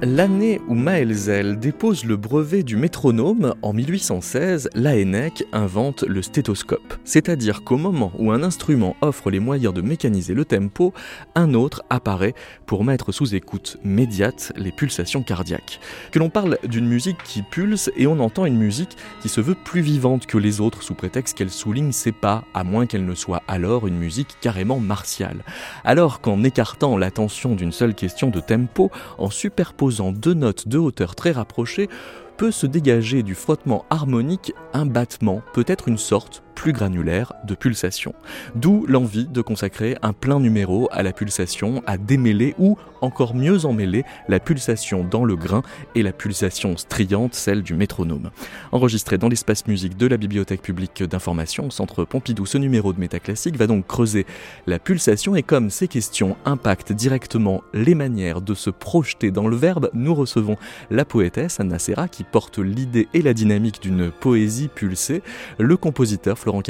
L'année où Maelzel dépose le brevet du métronome, en 1816, l'AENEC invente le stéthoscope. C'est-à-dire qu'au moment où un instrument offre les moyens de mécaniser le tempo, un autre apparaît pour mettre sous écoute médiate les pulsations cardiaques. Que l'on parle d'une musique qui pulse et on entend une musique qui se veut plus vivante que les autres sous prétexte qu'elle souligne ses pas, à moins qu'elle ne soit alors une musique carrément martiale. Alors qu'en écartant l'attention d'une seule question de tempo, en superposant deux notes de hauteur très rapprochées, peut se dégager du frottement harmonique un battement, peut-être une sorte plus granulaire de pulsation. D'où l'envie de consacrer un plein numéro à la pulsation, à démêler ou encore mieux emmêler la pulsation dans le grain et la pulsation striante, celle du métronome. Enregistré dans l'espace musique de la Bibliothèque publique d'information au centre Pompidou, ce numéro de Métaclassique va donc creuser la pulsation et comme ces questions impactent directement les manières de se projeter dans le verbe, nous recevons la poétesse Anna Serra qui porte l'idée et la dynamique d'une poésie pulsée, le compositeur Florent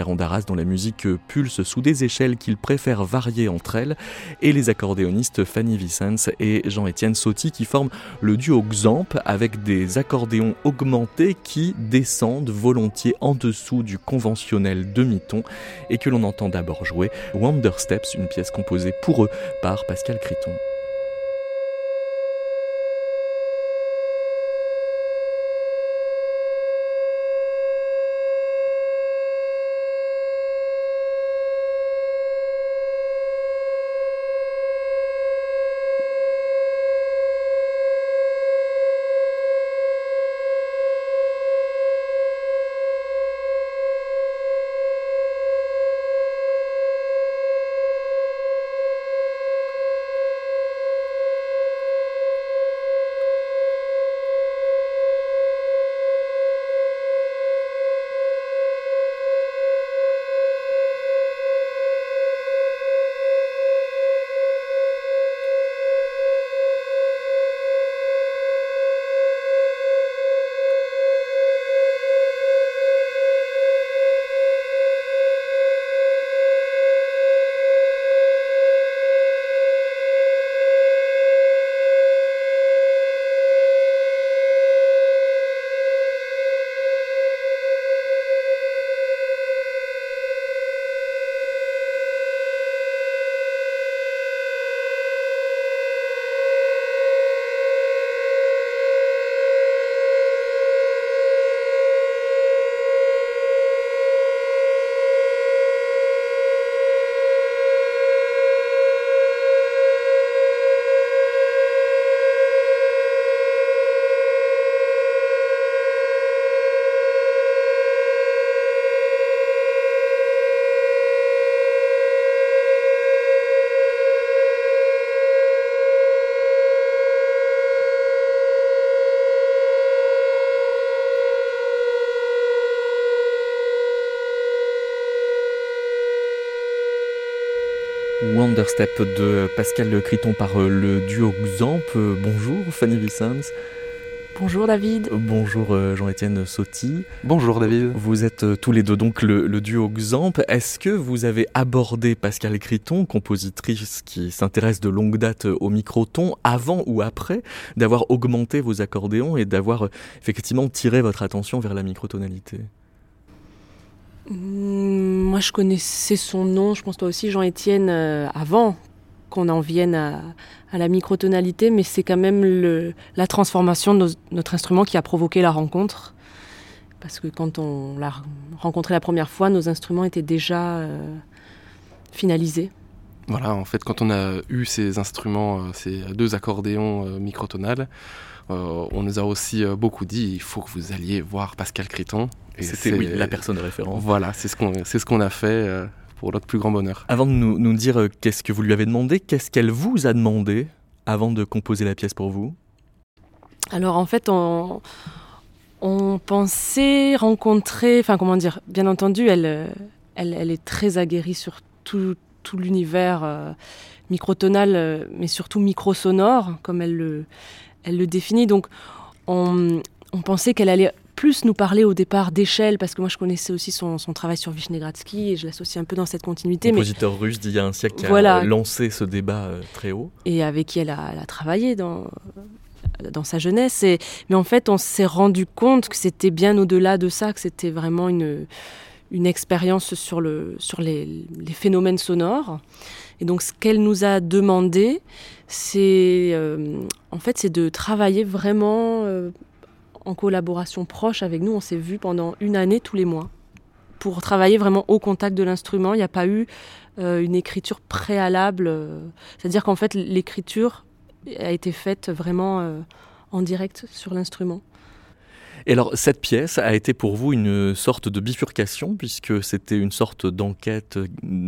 dont la musique pulse sous des échelles qu'il préfère varier entre elles, et les accordéonistes Fanny Vicens et Jean-Étienne Sauty qui forment le duo Xamp avec des accordéons augmentés qui descendent volontiers en dessous du conventionnel demi-ton et que l'on entend d'abord jouer Wonder Steps, une pièce composée pour eux par Pascal Criton. Wonderstep de Pascal Criton par euh, le duo Xamp. Euh, bonjour Fanny Vicens. Bonjour David. Bonjour euh, Jean-Étienne Sauty. Bonjour David. Vous êtes tous les deux donc le, duo Xamp. Est-ce que vous avez abordé Pascal Criton, compositrice qui s'intéresse de longue date au microton, avant ou après d'avoir augmenté vos accordéons et d'avoir effectivement tiré votre attention vers la microtonalité? Moi, je connaissais son nom, je pense toi aussi, Jean-Étienne, euh, avant qu'on en vienne à, la microtonalité, mais c'est quand même la transformation de notre instrument qui a provoqué la rencontre. Parce que quand on l'a rencontré la première fois, nos instruments étaient déjà euh, finalisés. Voilà, en fait, quand on a eu ces instruments, euh, ces deux accordéons microtonales, on nous a aussi beaucoup dit il faut que vous alliez voir Pascal Criton. C'était oui, la personne de référence. Voilà, c'est ce qu'on ce qu'on a fait euh, pour notre plus grand bonheur. Avant de nous, nous dire euh, qu'est-ce que vous lui avez demandé, qu'est-ce qu'elle vous a demandé avant de composer la pièce pour vous? Alors en fait, on, on pensait rencontrer, enfin comment dire, bien entendu, elle, euh, elle, elle est très aguerrie sur tout, tout l'univers microtonal, mais surtout microsonore, comme elle le, elle le définit. Donc on, on pensait qu'elle allait plus nous parler au départ d'échelle, parce que moi je connaissais aussi son, travail sur Vishnegradsky et je l'associe un peu dans cette continuité. Compositeur russe d'il y a un siècle qui a lancé ce débat euh, très haut. Et avec qui elle a, travaillé dans, dans sa jeunesse. Et, mais en fait, on s'est rendu compte que c'était bien au-delà de ça, que c'était vraiment une, une expérience sur, le, sur les, les phénomènes sonores. Et donc, ce qu'elle nous a demandé, c'est euh, en fait, c'est de travailler vraiment euh, en collaboration proche avec nous. On s'est vu pendant une année tous les mois pour travailler vraiment au contact de l'instrument. Il n'y a pas eu euh, une écriture préalable. C'est-à-dire qu'en fait, l'écriture a été faite vraiment en direct sur l'instrument. Et alors, cette pièce a été pour vous une sorte de bifurcation, puisque c'était une sorte d'enquête, euh,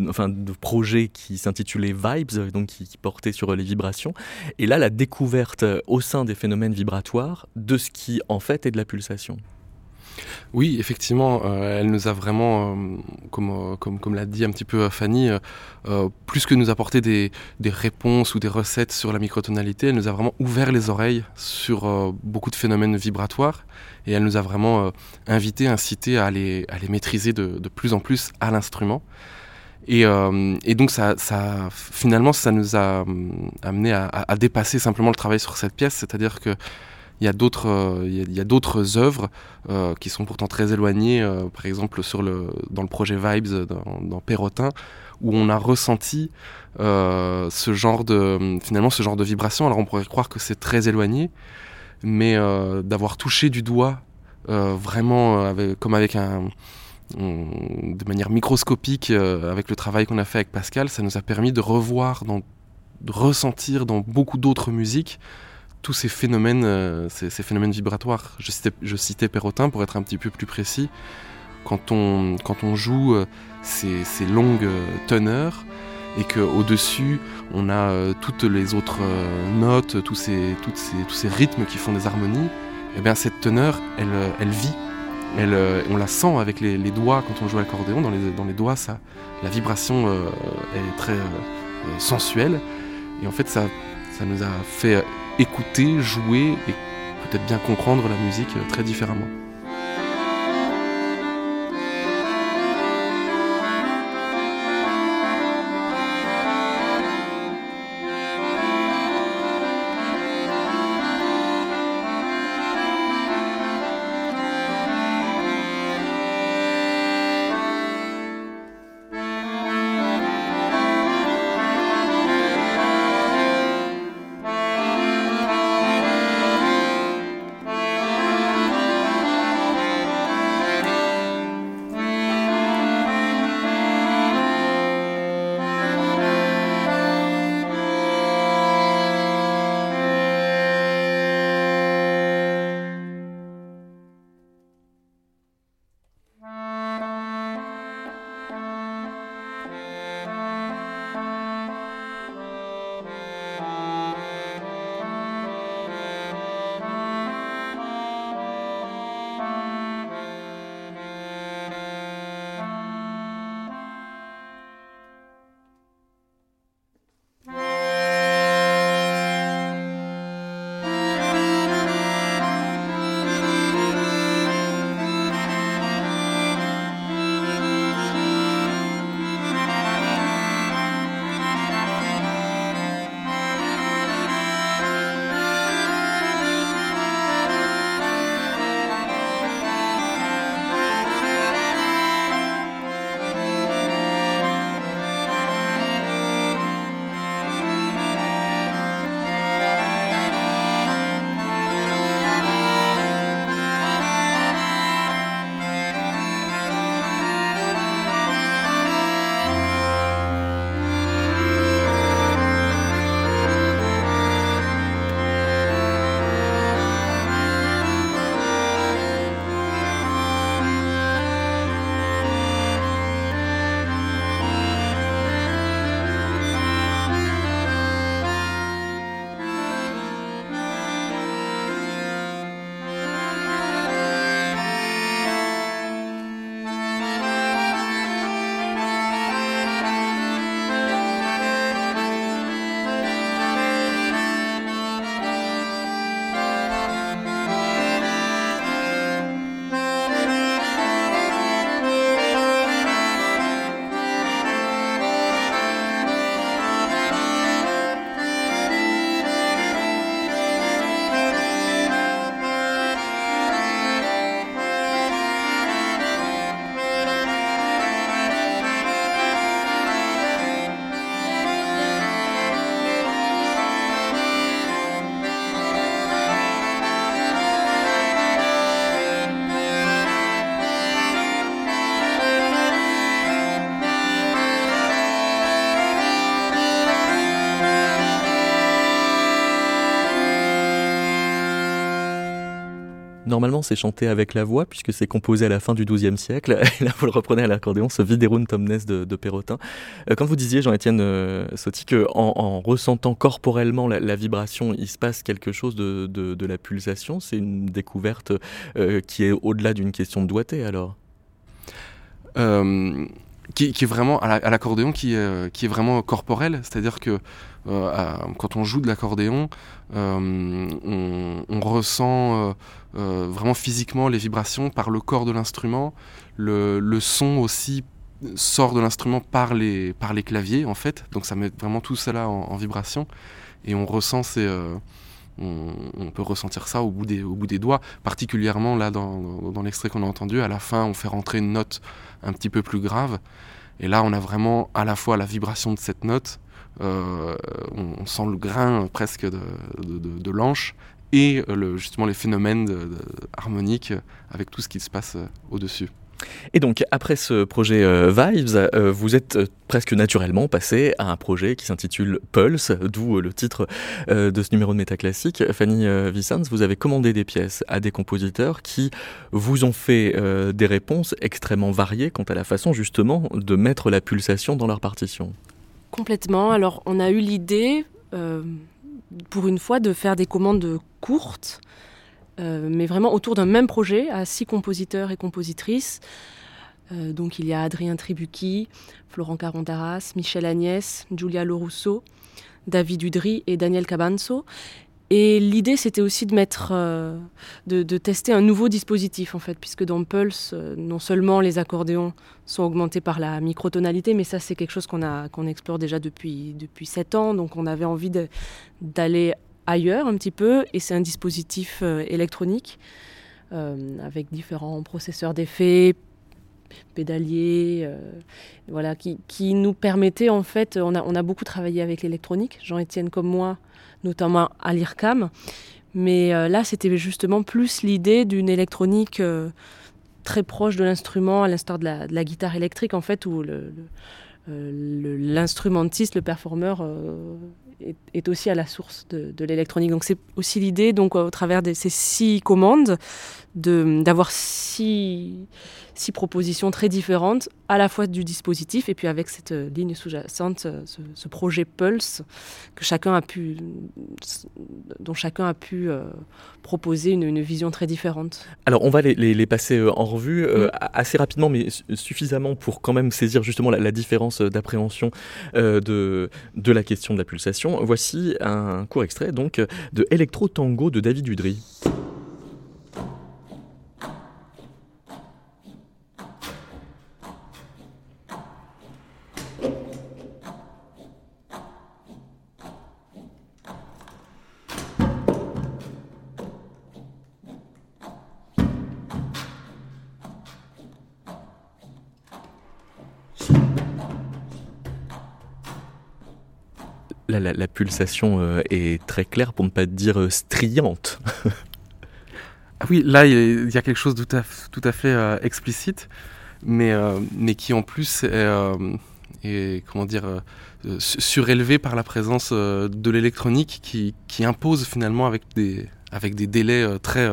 enfin, de projet qui s'intitulait Vibes, donc qui, portait sur les vibrations. Et là, la découverte au sein des phénomènes vibratoires de ce qui, en fait, est de la pulsation. Oui, effectivement, euh, elle nous a vraiment, euh, comme, comme, comme l'a dit un petit peu Fanny, plus que nous apporter des, des, réponses ou des recettes sur la microtonalité, elle nous a vraiment ouvert les oreilles sur beaucoup de phénomènes vibratoires et elle nous a vraiment euh, invité, incité à les, à les maîtriser de, de plus en plus à l'instrument. Et, euh, et, donc ça, ça, finalement, ça nous a euh, amené à, dépasser simplement le travail sur cette pièce, c'est-à-dire que il y a d'autres, il y a, d'autres œuvres euh, qui sont pourtant très éloignées, par exemple dans le projet Vibes dans, dans Perrotin, où on a ressenti ce genre de, finalement, ce genre de vibration. Alors on pourrait croire que c'est très éloigné, mais euh, d'avoir touché du doigt euh, vraiment euh, comme avec un de manière microscopique avec le travail qu'on a fait avec Pascal, ça nous a permis de revoir, de ressentir dans beaucoup d'autres musiques tous ces phénomènes, ces, phénomènes vibratoires. Je citais, je citais Perrotin pour être un petit peu plus précis. Quand on, quand on joue ces, ces longues teneurs, et qu'au-dessus, on a euh, toutes les autres euh, notes, tous ces, toutes ces, tous ces rythmes qui font des harmonies, et eh bien cette teneur, elle, euh, elle vit. Elle, on la sent avec les, les doigts quand on joue à l'accordéon. Dans les, dans les doigts, ça, la vibration est très sensuelle. Et en fait, ça, ça nous a fait écouter, jouer et peut-être bien comprendre la musique très différemment. Normalement, c'est chanté avec la voix, puisque c'est composé à la fin du XIIe siècle. Là, vous le reprenez à l'accordéon, ce Viderum Tomnes de, de Perrotin. Euh, quand vous disiez, Jean-Étienne euh, Sotti, qu'en en, ressentant corporellement la, vibration, il se passe quelque chose de, de, la pulsation, c'est une découverte euh, qui est au-delà d'une question de doigté, alors qui, est vraiment à l'accordéon qui, qui, est vraiment corporel, c'est-à-dire que euh, quand on joue de l'accordéon, euh, on, ressent euh, vraiment physiquement les vibrations par le corps de l'instrument. Le, son aussi sort de l'instrument par les, claviers, en fait. Donc ça met vraiment tout cela en, vibration. Et on ressent on, peut ressentir ça au bout des, au bout des doigts, particulièrement là dans, dans l'extrait qu'on a entendu. À la fin, on fait rentrer une note un petit peu plus grave. Et là, on a vraiment à la fois la vibration de cette note euh, on, sent le grain presque de, l'anche et euh, justement les phénomènes harmoniques avec tout ce qui se passe euh, au-dessus. Et donc, après ce projet Vibes, vous êtes presque naturellement passé à un projet qui s'intitule Pulse, d'où le titre de ce numéro de métaclassique. Fanny Vicens, vous avez commandé des pièces à des compositeurs qui vous ont fait des réponses extrêmement variées quant à la façon justement de mettre la pulsation dans leur partition. Complètement. Alors, on a eu l'idée, euh, pour une fois, de faire des commandes courtes, euh, mais vraiment autour d'un même projet, à six compositeurs et compositrices. Euh, donc, il y a Adrien Tribucchi, Florent Carondaras, Michel Agnès, Giulia Lorusso, David Udry et Daniel Cabanzo. Et l'idée, c'était aussi de mettre, euh, de, tester un nouveau dispositif en fait, puisque dans Pulse, euh, non seulement les accordéons sont augmentés par la microtonalité, mais ça c'est quelque chose qu'on a, qu'on explore déjà depuis depuis sept ans, donc on avait envie d'aller ailleurs un petit peu, et c'est un dispositif euh, électronique avec différents processeurs d'effets, pédaliers, voilà, qui, qui, nous permettait en fait, on a, on a beaucoup travaillé avec l'électronique, Jean-Étienne comme moi notamment à l'IRCAM. Mais euh, là, c'était justement plus l'idée d'une électronique euh, très proche de l'instrument, à l'instar de la, guitare électrique, en fait, où euh, l'instrumentiste, le, performeur, est, aussi à la source de, l'électronique. Donc c'est aussi l'idée, donc au travers de ces six commandes, d'avoir six, six propositions très différentes, à la fois du dispositif et puis avec cette euh, ligne sous-jacente, euh, ce, projet Pulse que chacun a pu, dont chacun a pu euh, proposer une, vision très différente. Alors on va les, passer en revue mm. assez rapidement, mais suffisamment pour quand même saisir justement la, différence d'appréhension de, de la question de la pulsation. Voici un court extrait donc de Electro Tango de David Udry. La, pulsation euh, est très claire, pour ne pas dire euh, striante. ah oui, là, il y, a quelque chose de tout à, tout à fait euh, explicite, mais, mais qui en plus est, comment dire, surélevé par la présence de l'électronique qui, qui, impose finalement avec des, avec des délais très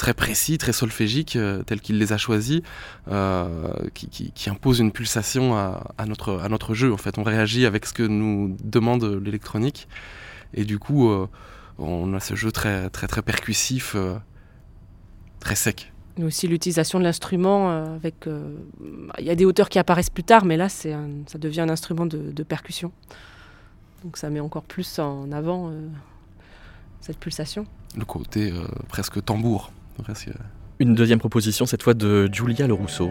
très précis, très solfégiques, euh, tels qu'il les a choisis, euh, qui, qui, impose une pulsation à, notre, à notre jeu. En fait, on réagit avec ce que nous demande l'électronique, et du coup, euh, on a ce jeu très, très, très percussif, très sec. Mais aussi l'utilisation de l'instrument avec. Il y a des hauteurs qui apparaissent plus tard, mais là, c'est ça devient un instrument de, de, percussion. Donc ça met encore plus en avant cette pulsation. Le côté presque tambour. Une deuxième proposition, cette fois de Julia Le Rousseau.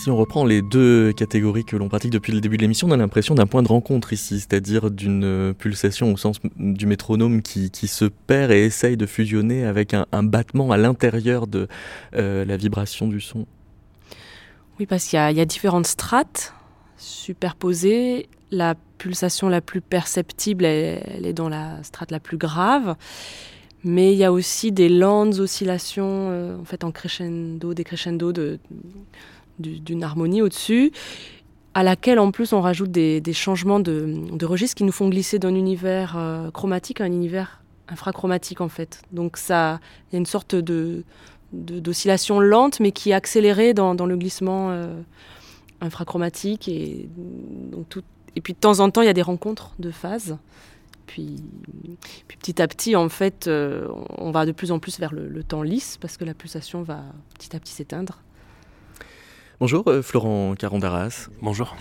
Si on reprend les deux catégories que l'on pratique depuis le début de l'émission, on a l'impression d'un point de rencontre ici, c'est-à-dire d'une pulsation au sens du métronome qui, se perd et essaye de fusionner avec un, battement à l'intérieur de euh, la vibration du son. Oui, parce qu'il y, a différentes strates superposées. La pulsation la plus perceptible, elle, est dans la strate la plus grave. Mais il y a aussi des lentes oscillations euh, en fait en crescendo, des crescendo d'une harmonie au-dessus, à laquelle en plus on rajoute des, changements de, registre qui nous font glisser d'un univers euh, chromatique à un univers infrachromatique en fait. Donc ça, il y a une sorte de d'oscillation lente mais qui est accélérée dans, le glissement euh, infrachromatique et donc tout, et puis de temps en temps il y a des rencontres de phases puis, petit à petit, en fait, euh, on va de plus en plus vers le, temps lisse parce que la pulsation va petit à petit s'éteindre. Bonjour euh, Florent Carondaras. Bonjour.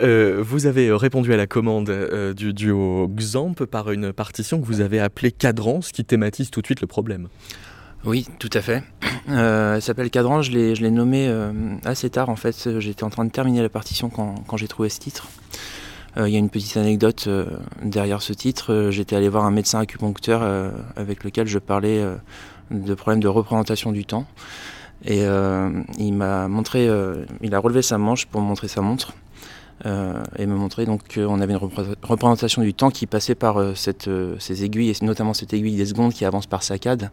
Euh, vous avez répondu à la commande du duo Xamp par une partition que vous avez appelée Cadran, ce qui thématise tout de suite le problème. Oui, tout à fait. elle s'appelle Cadran, je l'ai nommé assez tard en fait. J'étais en train de terminer la partition quand j'ai trouvé ce titre. Euh, il y a une petite anecdote euh, derrière ce titre. Euh, j'étais allé voir un médecin acupuncteur avec lequel je parlais de problèmes de représentation du temps. Et il m'a montré, il a relevé sa manche pour montrer sa montre. et me montrer donc qu'on avait une représentation du temps qui passait par ces aiguilles, et notamment cette aiguille des secondes qui avance par saccades.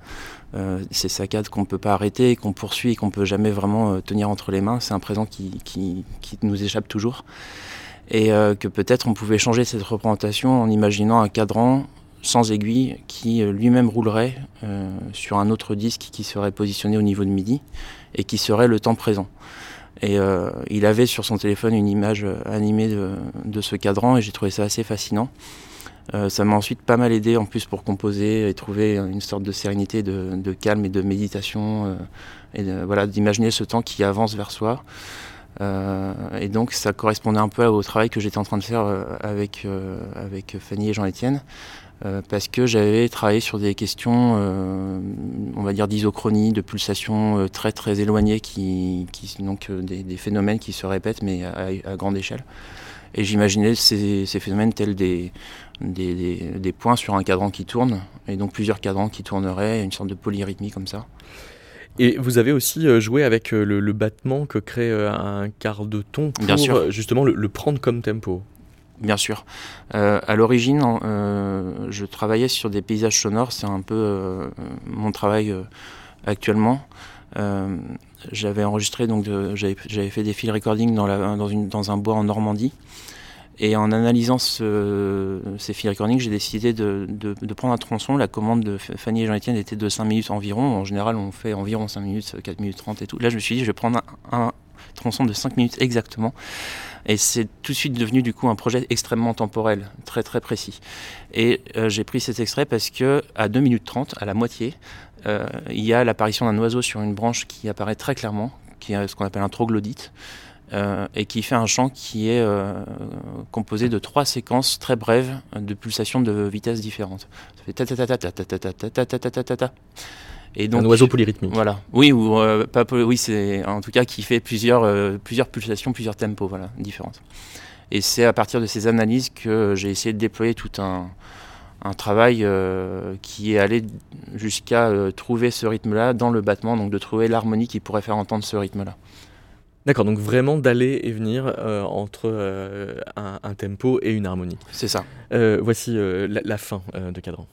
ces saccades qu'on ne peut pas arrêter, qu'on poursuit et qu'on ne peut jamais vraiment tenir entre les mains. C'est un présent qui, nous échappe toujours et euh, que peut-être on pouvait changer cette représentation en imaginant un cadran sans aiguille qui euh, lui-même roulerait euh, sur un autre disque qui serait positionné au niveau de midi et qui serait le temps présent. Et il avait sur son téléphone une image animée de, ce cadran et j'ai trouvé ça assez fascinant. ça m'a ensuite pas mal aidé en plus pour composer et trouver une sorte de sérénité, de, calme et de méditation et voilà d'imaginer ce temps qui avance vers soi. Euh, et donc ça correspondait un peu au travail que j'étais en train de faire euh, avec, euh, avec Fanny et Jean-Étienne. Parce que j'avais travaillé sur des questions, on va dire d'isochronie, de pulsations très très éloignées, qui, qui donc des, phénomènes qui se répètent mais à, grande échelle. Et j'imaginais ces, ces, phénomènes tels des, des, des, points sur un cadran qui tourne, et donc plusieurs cadrans qui tourneraient, une sorte de polyrythmie comme ça. Et vous avez aussi euh, joué avec euh, le, battement que crée euh, un quart de ton pour justement le, prendre comme tempo. Bien sûr. à l'origine, je travaillais sur des paysages sonores. C'est un peu mon travail actuellement. j'avais enregistré, donc j'avais fait des field recording dans, un bois en Normandie. Et en analysant ces files recording, j'ai décidé de, prendre un tronçon. La commande de Fanny et Jean-Étienne était de 5 minutes environ. En général, on fait environ 5 minutes, 4 minutes 30 et tout. Là, je me suis dit, je vais prendre un, tronçon de 5 minutes exactement. Et c'est tout de suite devenu du coup un projet extrêmement temporel, très très précis. Et euh, j'ai pris cet extrait parce que à 2 minutes 30, à la moitié, euh, il y a l'apparition d'un oiseau sur une branche qui apparaît très clairement, qui est ce qu'on appelle un troglodyte. Euh, et qui fait un chant qui est euh, composé de trois séquences très brèves de pulsations de vitesses différentes. Ça fait ta ta ta ta ta ta ta ta ta ta ta ta et donc, un oiseau polyrythmique. Voilà. Oui, ou euh, pas oui, c'est en tout cas qui fait plusieurs plusieurs pulsations, plusieurs tempos, voilà, différentes. Et c'est à partir de ces analyses que j'ai essayé de déployer tout un, un travail qui est allé jusqu'à trouver ce rythme-là dans le battement, donc de trouver l'harmonie qui pourrait faire entendre ce rythme-là. D'accord, donc vraiment d'aller et venir euh, entre euh, un, tempo et une harmonie. C'est ça. Euh, voici la, fin de Cadran.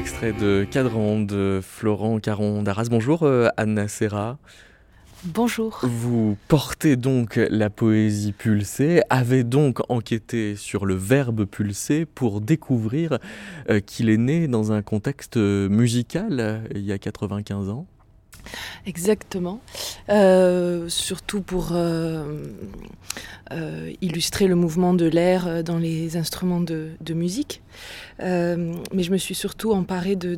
Extrait de Cadran de Florent Caron d'Arras. Bonjour euh, Anna Serra. Bonjour. Vous portez donc la poésie pulsée, avez donc enquêté sur le verbe pulser pour découvrir euh, qu'il est né dans un contexte musical euh, il y a 95 ans. Exactement. Euh, surtout pour illustrer le mouvement de l'air dans les instruments de, musique. mais je me suis surtout emparée de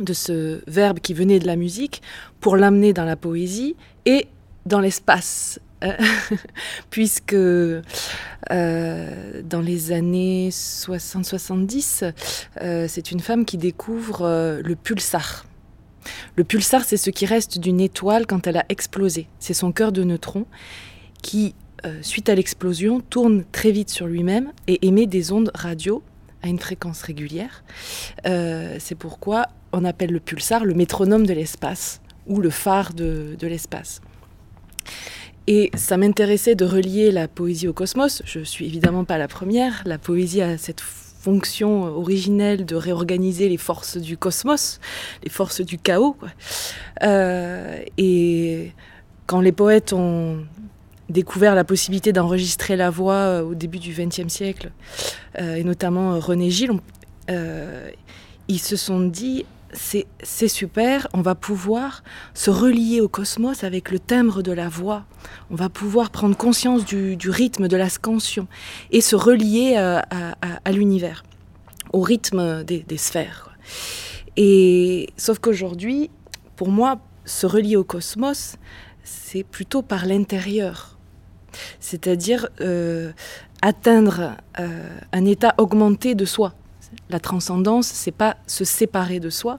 de ce verbe qui venait de la musique pour l'amener dans la poésie et dans l'espace. Euh, puisque euh, dans les années 60-70, euh, c'est une femme qui découvre le pulsar. Le pulsar, c'est ce qui reste d'une étoile quand elle a explosé. C'est son cœur de neutrons qui, suite à l'explosion, tourne très vite sur lui-même et émet des ondes radio à une fréquence régulière. c'est pourquoi on appelle le pulsar le métronome de l'espace ou le phare de, l'espace. Et ça m'intéressait de relier la poésie au cosmos. Je suis évidemment pas la première. La poésie a cette fonction originelle de réorganiser les forces du cosmos, les forces du chaos. Euh, et quand les poètes ont découvert la possibilité d'enregistrer la voix euh, au début du XXe siècle, euh, et notamment René Gilles, ils se sont dit c'est super, on va pouvoir se relier au cosmos avec le timbre de la voix, on va pouvoir prendre conscience du, rythme de la scansion et se relier euh, à, l'univers, au rythme des, sphères. Et sauf qu'aujourd'hui, pour moi, se relier au cosmos, c'est plutôt par l'intérieur, c'est-à-dire euh, atteindre euh, un état augmenté de soi. La transcendance, c'est pas se séparer de soi,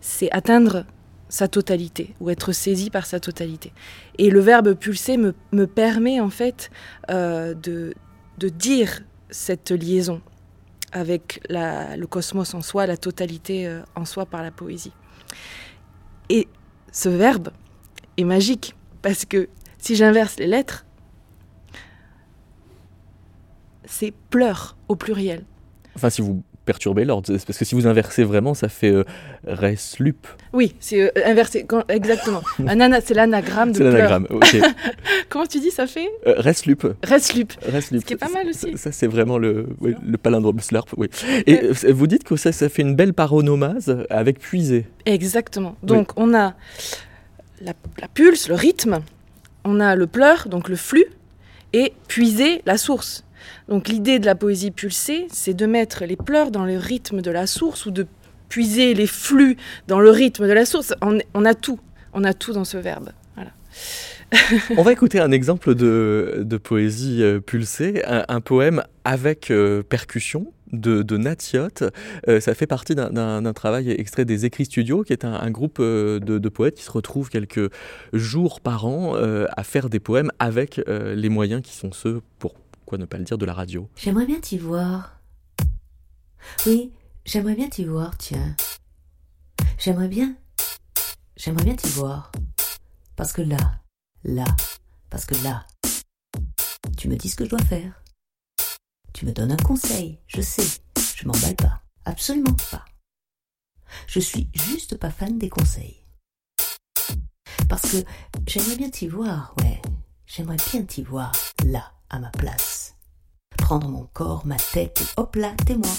c'est atteindre sa totalité ou être saisi par sa totalité. Et le verbe pulser me, permet en fait euh, de, dire cette liaison avec le cosmos en soi, la totalité euh, en soi par la poésie. Et ce verbe est magique parce que si j'inverse les lettres, c'est pleure au pluriel. Enfin, si vous perturber l'ordre. Parce que si vous inversez vraiment, ça fait euh, reslup. Oui, c'est euh, inversé, exactement. c'est l'anagramme de C'est l'anagramme, ok. Comment tu dis ça fait? Euh, Reslup. Reslup. Reslup. Ce qui est pas mal aussi. Ça, c'est vraiment le, le palindrome slurp, oui. Et euh, vous dites que ça, ça fait une belle paronomase avec puiser. Exactement. Donc on a la, la pulse, le rythme, on a le pleur, donc le flux, et puiser, la source. Donc l'idée de la poésie pulsée, c'est de mettre les pleurs dans le rythme de la source ou de puiser les flux dans le rythme de la source. On, a tout, on a tout dans ce verbe. on va écouter un exemple de, poésie euh, pulsée, un, poème avec euh, percussion de, de Natiot. Euh, ça fait partie d'un travail extrait des Écrits Studios, qui est un, groupe de, de, poètes qui se retrouvent quelques jours par an à faire des poèmes avec les moyens qui sont ceux pour quoi ne pas le dire de la radio? J'aimerais bien t'y voir. Oui, j'aimerais bien t'y voir, tiens. J'aimerais bien. J'aimerais bien t'y voir. Parce que là, là, parce que là, tu me dis ce que je dois faire. Tu me donnes un conseil, je sais, je m'emballe pas, absolument pas. Je suis juste pas fan des conseils. Parce que j'aimerais bien t'y voir, ouais, j'aimerais bien t'y voir, là à ma place. Prendre mon corps, ma tête, et hop là, t'es moi.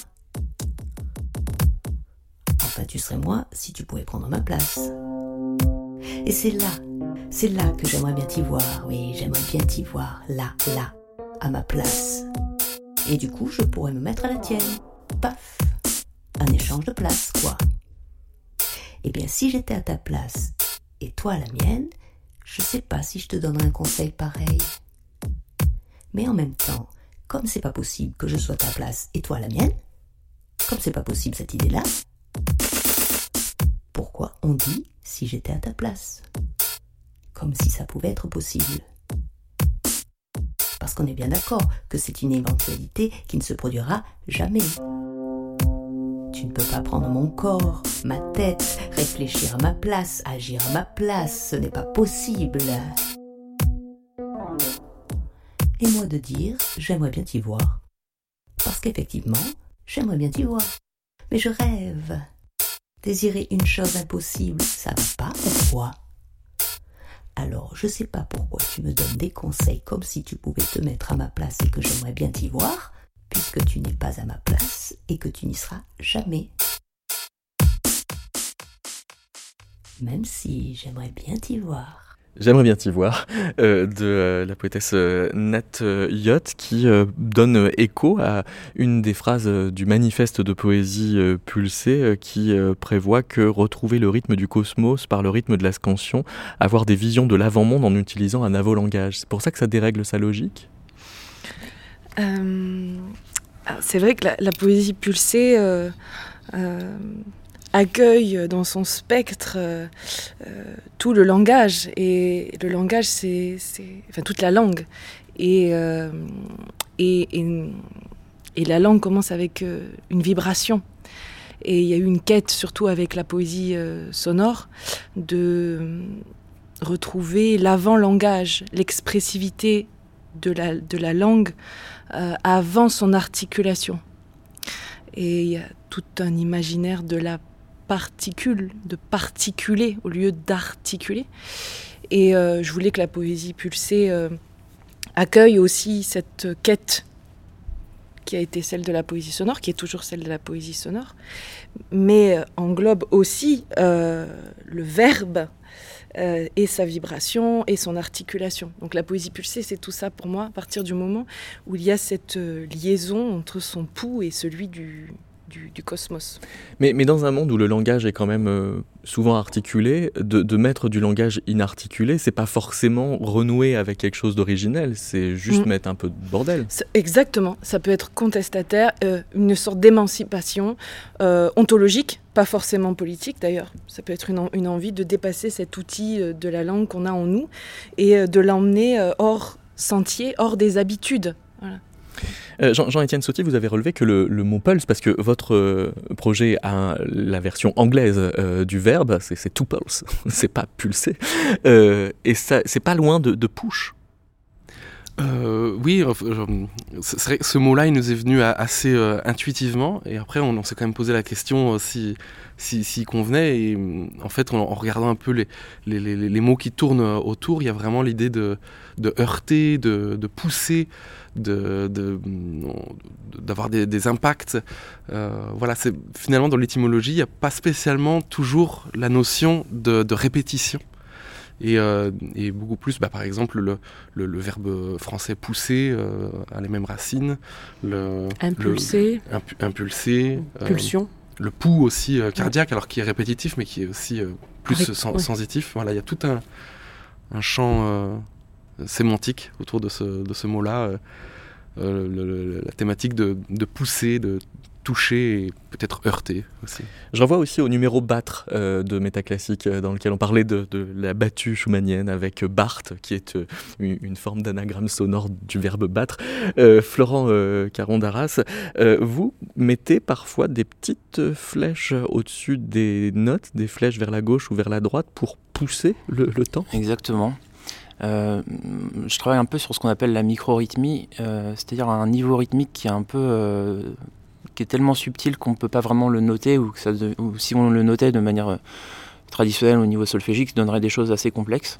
Enfin, tu serais moi si tu pouvais prendre ma place. Et c'est là, c'est là que j'aimerais bien t'y voir, oui, j'aimerais bien t'y voir, là, là, à ma place. Et du coup, je pourrais me mettre à la tienne. Paf Un échange de place, quoi. Eh bien, si j'étais à ta place et toi à la mienne, je sais pas si je te donnerais un conseil pareil. Mais en même temps, comme c'est pas possible que je sois ta place et toi la mienne, comme c'est pas possible cette idée-là, pourquoi on dit si j'étais à ta place? Comme si ça pouvait être possible. Parce qu'on est bien d'accord que c'est une éventualité qui ne se produira jamais. Tu ne peux pas prendre mon corps, ma tête, réfléchir à ma place, agir à ma place, ce n'est pas possible et moi de dire j'aimerais bien t'y voir. Parce qu'effectivement, j'aimerais bien t'y voir. Mais je rêve, Désirer une chose impossible, ça va pas Pourquoi Alors, je sais pas pourquoi tu me donnes des conseils comme si tu pouvais te mettre à ma place et que j'aimerais bien t'y voir, puisque tu n'es pas à ma place et que tu n'y seras jamais. Même si j'aimerais bien t'y voir. J'aimerais bien t'y voir, euh, de euh, la poétesse euh, Nat Yot, qui donne écho à une des phrases du manifeste de poésie pulsée qui prévoit que retrouver le rythme du cosmos par le rythme de la scansion, avoir des visions de l'avant-monde en utilisant un avo-langage. C'est pour ça que ça dérègle sa logique? C'est vrai que la poésie pulsée accueille dans son spectre euh, euh, tout le langage. Et le langage, c'est. Enfin, toute la langue. Euh, et, et, la langue commence avec une vibration. Et il y a eu une quête, surtout avec la poésie sonore, de retrouver l'avant-langage, l'expressivité de la, de la langue avant son articulation. Et il y a tout un imaginaire de la de particuler au lieu d'articuler. Et euh, je voulais que la poésie pulsée euh, accueille aussi cette quête qui a été celle de la poésie sonore, qui est toujours celle de la poésie sonore, mais euh, englobe aussi le verbe et sa vibration et son articulation. Donc la poésie pulsée, c'est tout ça pour moi, à partir du moment où il y a cette liaison entre son pouls et celui du, du, cosmos. Mais, mais, dans un monde où le langage est quand même euh, souvent articulé, de, mettre du langage inarticulé, c'est pas forcément renouer avec quelque chose d'originel, c'est juste mm. mettre un peu de bordel. Exactement, ça peut être contestataire, euh, une sorte d'émancipation euh, ontologique, pas forcément politique d'ailleurs. Ça peut être une, une, envie de dépasser cet outil de la langue qu'on a en nous et de l'emmener hors sentier, hors des habitudes. Voilà. Euh, Jean-Étienne Sautier, vous avez relevé que le, mot pulse, parce que votre euh, projet a la version anglaise euh, du verbe, c'est to pulse, c'est pas pulser, et ça, c'est pas loin de, push. Oui, vrai, ce mot-là, il nous est venu assez intuitivement, et après, on, s'est quand même posé la question si s'il convenait. Et en fait, en, regardant un peu les, les, mots qui tournent autour, il y a vraiment l'idée de, de, heurter, de, de pousser d'avoir de, des, impacts. Euh, voilà, finalement dans l'étymologie, il n'y a pas spécialement toujours la notion de, répétition. Et, euh, et, beaucoup plus, bah, par exemple, le, le, verbe français pousser euh, a les mêmes racines. Le, impulser. impulser. Pulsion. le pouls aussi cardiaque, alors qui est répétitif, mais qui est aussi plus sensitif. Voilà, il y a tout un, un champ sémantique autour de ce, de ce mot-là. Euh, euh, la thématique de, de, pousser, de toucher et peut-être heurter aussi. Je renvoie aussi au numéro battre euh, de Métaclassique dans lequel on parlait de, de la battue schumannienne avec Barthes qui est une forme d'anagramme sonore du verbe battre. Florent Caron d'Arras, vous mettez parfois des petites flèches au-dessus des notes, des flèches vers la gauche ou vers la droite pour pousser le, le temps? Exactement. Euh, je travaille un peu sur ce qu'on appelle la micro-rythmie, euh, c'est-à-dire un niveau rythmique qui est un peu euh, qui est tellement subtil qu'on ne peut pas vraiment le noter ou, si on le notait de manière traditionnelle au niveau solfégique, ça donnerait des choses assez complexes.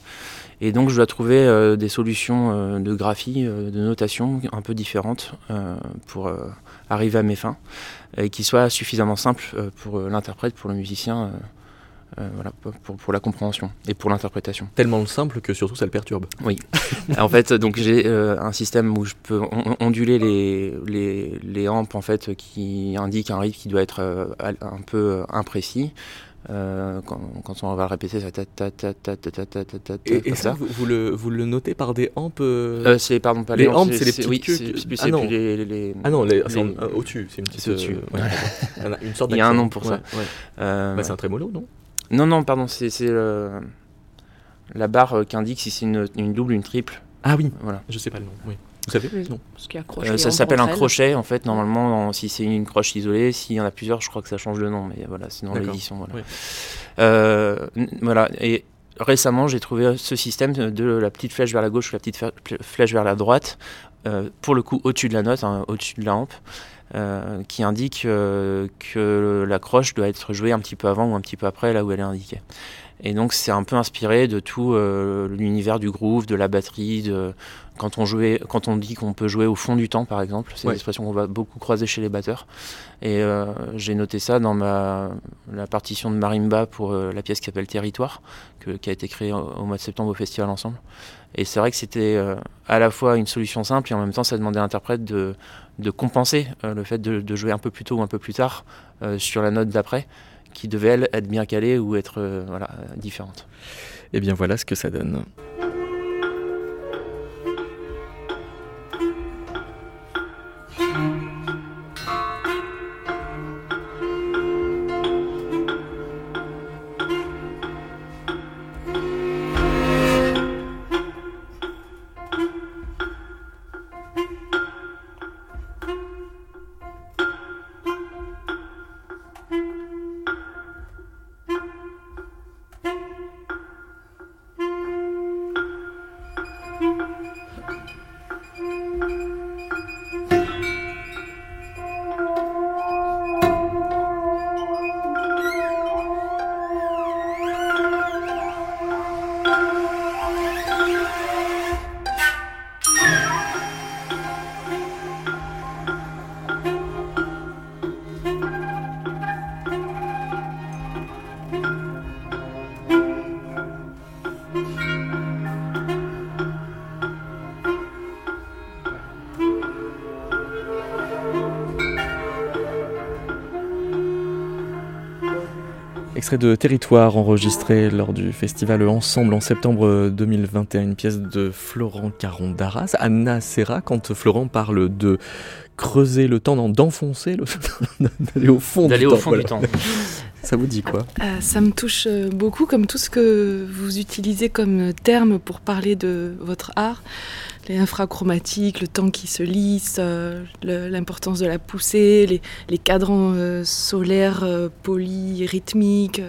Et donc je dois trouver des solutions de graphie, de notation un peu différentes pour arriver à mes fins et qui soient suffisamment simples pour l'interprète, pour le musicien euh, voilà, pour, pour, la compréhension et pour l'interprétation. Tellement simple que surtout ça le perturbe. Oui. en fait, donc j'ai euh, un système où je peux onduler les, les, les ampes en fait, qui indiquent un rythme qui doit être euh, un peu imprécis. Euh, quand, quand, on va le répéter, ça ta ta ta ta ta ta ta ta Et, et ça, vous, vous, le, vous le notez par des ampes euh... c'est pardon pas les, les ampes, c'est les petites oui. Ah non, les, les, ah non, les, c'est au-dessus, c'est une petite. Au-dessus. Ouais. une sorte Il y a un nom pour ouais, ça. Ouais. Euh, bah, c'est un trémolo, non non, non, pardon, c'est la barre euh, qui indique si c'est une, une, double ou une triple. Ah oui, voilà. je sais pas le nom. Oui. Vous savez? Non. Euh, ça s'appelle un crochet en fait. Normalement, si c'est une croche isolée, s'il y en a plusieurs, je crois que ça change de nom. Mais voilà, c'est dans l'édition. Voilà. Oui. Euh, voilà. Et récemment, j'ai trouvé ce système de la petite flèche vers la gauche ou la petite flèche vers la droite pour le coup au-dessus de la note, hein, au-dessus de la hampe, qui indique que la croche doit être jouée un petit peu avant ou un petit peu après, là où elle est indiquée. Et donc c'est un peu inspiré de tout l'univers du groove, de la batterie, de, quand on, jouait, quand on dit qu'on peut jouer au fond du temps, par exemple, c'est une expression qu'on va beaucoup croiser chez les batteurs. Et euh, j'ai noté ça dans ma, la partition de marimba pour euh, la pièce qui s'appelle Territoire, qui a été créée au, mois de septembre au Festival Ensemble. Et c'est vrai que c'était euh, à la fois une solution simple et en même temps ça demandait à l'interprète de, de compenser le fait de, de, jouer un peu plus tôt ou un peu plus tard sur la note d'après, qui devait elle être bien calée ou être voilà, différente. Et bien voilà ce que ça donne. Extrait de Territoire enregistré lors du festival Ensemble en septembre 2021, une pièce de Florent Caron d'Arras. Anna Serra, quand Florent parle de creuser le temps, d'enfoncer, le... d'aller au fond, du, au temps, fond du temps. Ça vous dit quoi euh, Ça me touche euh, beaucoup, comme tout ce que vous utilisez comme terme pour parler de votre art les infrachromatiques, le temps qui se lisse, euh, l'importance de la poussée, les, cadrans solaires polis, rythmiques.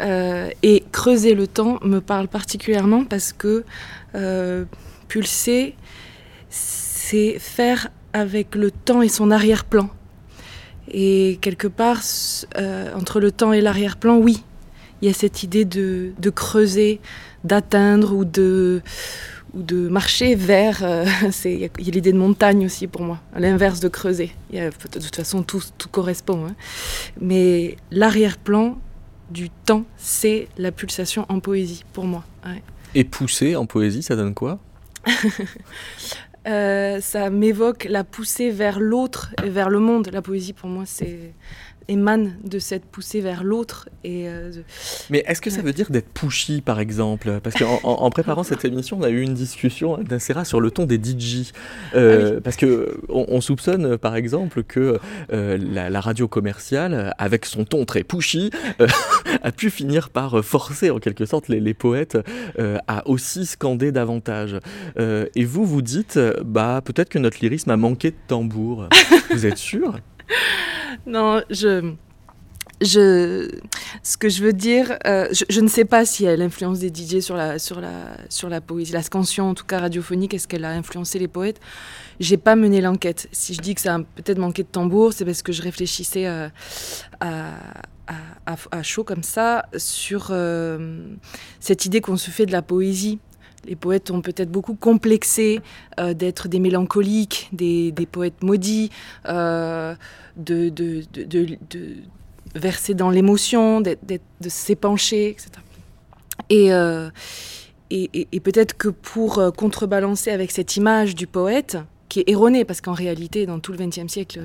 et creuser le temps me parle particulièrement parce que pulser, c'est faire avec le temps et son arrière-plan. Et quelque part, entre le temps et l'arrière-plan, oui, il y a cette idée de creuser, d'atteindre ou de ou de marcher vers. Euh, il y a, l'idée de montagne aussi pour moi, à l'inverse de creuser. Y a, de toute façon, tout, tout correspond. Hein. Mais l'arrière-plan du temps, c'est la pulsation en poésie pour moi. Et pousser en poésie, ça donne quoi? euh, Ça m'évoque la poussée vers l'autre et vers le monde. La poésie, pour moi, c'est émane de cette poussée vers l'autre. Et euh, Mais est-ce que ça veut dire d'être pushy, par exemple? Parce qu'en en, préparant cette émission, on a eu une discussion d'Insera sur le ton des DJ. Euh, ah parce que on, soupçonne, par exemple, que euh, la, radio commerciale, avec son ton très pushy, a pu finir par forcer, en quelque sorte, les, les poètes à aussi scander davantage. et vous, vous dites, bah peut-être que notre lyrisme a manqué de tambour. vous êtes sûr? non, je, je, ce que je veux dire, euh, je, ne sais pas si y a l'influence des DJ sur la, sur, la, sur la poésie, la scansion en tout cas radiophonique, est-ce qu'elle a influencé les poètes? J'ai pas mené l'enquête. Si je dis que ça a peut-être manqué de tambour, c'est parce que je réfléchissais à, à, à, chaud comme ça sur euh, cette idée qu'on se fait de la poésie les poètes ont peut-être beaucoup complexé euh, d'être des mélancoliques, des, poètes maudits, euh, de, verser dans l'émotion, de s'épancher, etc. Euh, et, et, peut-être que pour contrebalancer avec cette image du poète, qui est erronée, parce qu'en réalité, dans tout le XXe siècle,